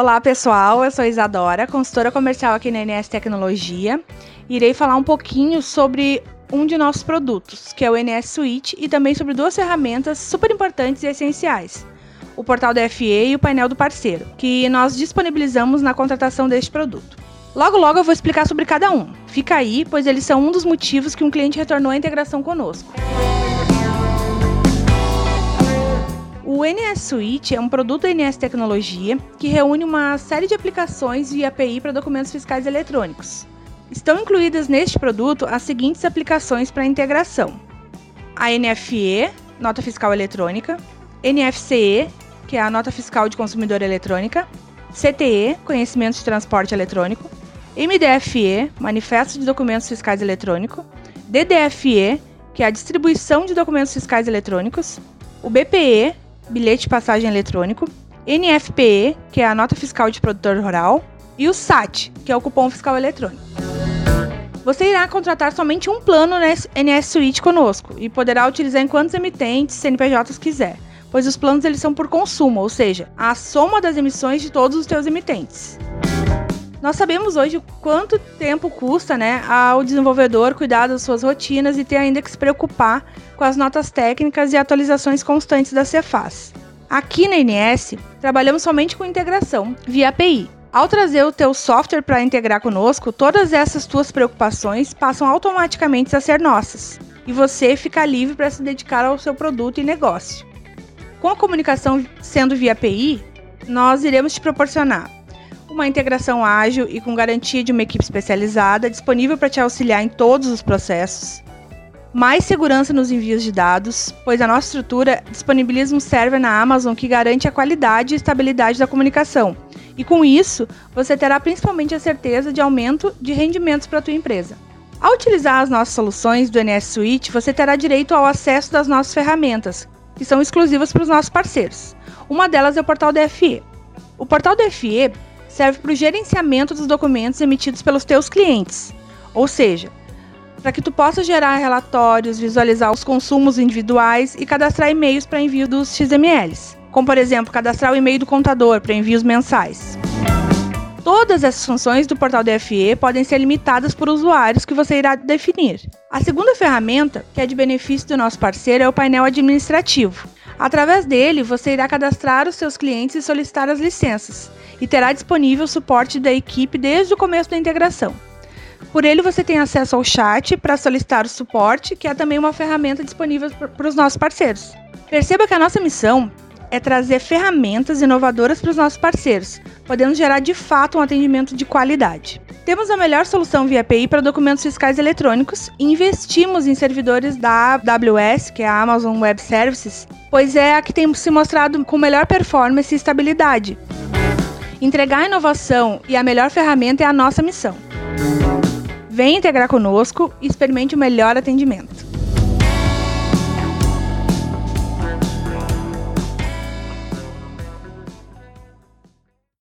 Olá pessoal, eu sou Isadora, consultora comercial aqui na NS Tecnologia. Irei falar um pouquinho sobre um de nossos produtos, que é o NS Suite, e também sobre duas ferramentas super importantes e essenciais. O portal da FE e o painel do parceiro, que nós disponibilizamos na contratação deste produto. Logo logo eu vou explicar sobre cada um. Fica aí, pois eles são um dos motivos que um cliente retornou à integração conosco. O NS Suite é um produto da NS Tecnologia que reúne uma série de aplicações via API para documentos fiscais eletrônicos. Estão incluídas neste produto as seguintes aplicações para integração: a NFE, Nota Fiscal Eletrônica, NFCE, que é a Nota Fiscal de Consumidor Eletrônica, CTE, Conhecimento de Transporte Eletrônico, MDFE, Manifesto de Documentos Fiscais Eletrônico, DDFE, que é a Distribuição de Documentos Fiscais Eletrônicos, o BPE, Bilhete de Passagem Eletrônico, NFPE, que é a Nota Fiscal de Produtor Rural, e o SAT, que é o Cupom Fiscal Eletrônico. Você irá contratar somente um plano NS Suite conosco e poderá utilizar em quantos emitentes CNPJs quiser, pois os planos eles são por consumo, ou seja, a soma das emissões de todos os seus emitentes. Nós sabemos hoje quanto tempo custa né, ao desenvolvedor cuidar das suas rotinas e ter ainda que se preocupar com as notas técnicas e atualizações constantes da Cefaz. Aqui na INS, trabalhamos somente com integração via API. Ao trazer o teu software para integrar conosco, todas essas tuas preocupações passam automaticamente a ser nossas e você fica livre para se dedicar ao seu produto e negócio. Com a comunicação sendo via API, nós iremos te proporcionar uma integração ágil e com garantia de uma equipe especializada disponível para te auxiliar em todos os processos. Mais segurança nos envios de dados, pois a nossa estrutura disponibiliza um server na Amazon que garante a qualidade e estabilidade da comunicação. E com isso, você terá principalmente a certeza de aumento de rendimentos para a tua empresa. Ao utilizar as nossas soluções do NS Suite, você terá direito ao acesso das nossas ferramentas, que são exclusivas para os nossos parceiros. Uma delas é o portal DFE. O portal DFE serve para o gerenciamento dos documentos emitidos pelos teus clientes. Ou seja, para que tu possa gerar relatórios, visualizar os consumos individuais e cadastrar e-mails para envio dos XMLs, como por exemplo, cadastrar o e-mail do contador para envios mensais. Todas essas funções do portal DFE podem ser limitadas por usuários que você irá definir. A segunda ferramenta, que é de benefício do nosso parceiro, é o painel administrativo. Através dele, você irá cadastrar os seus clientes e solicitar as licenças, e terá disponível o suporte da equipe desde o começo da integração. Por ele, você tem acesso ao chat para solicitar o suporte, que é também uma ferramenta disponível para os nossos parceiros. Perceba que a nossa missão é trazer ferramentas inovadoras para os nossos parceiros, podendo gerar de fato um atendimento de qualidade. Temos a melhor solução via API para documentos fiscais eletrônicos e investimos em servidores da AWS, que é a Amazon Web Services, pois é a que tem se mostrado com melhor performance e estabilidade. Entregar a inovação e a melhor ferramenta é a nossa missão. Venha integrar conosco e experimente o melhor atendimento.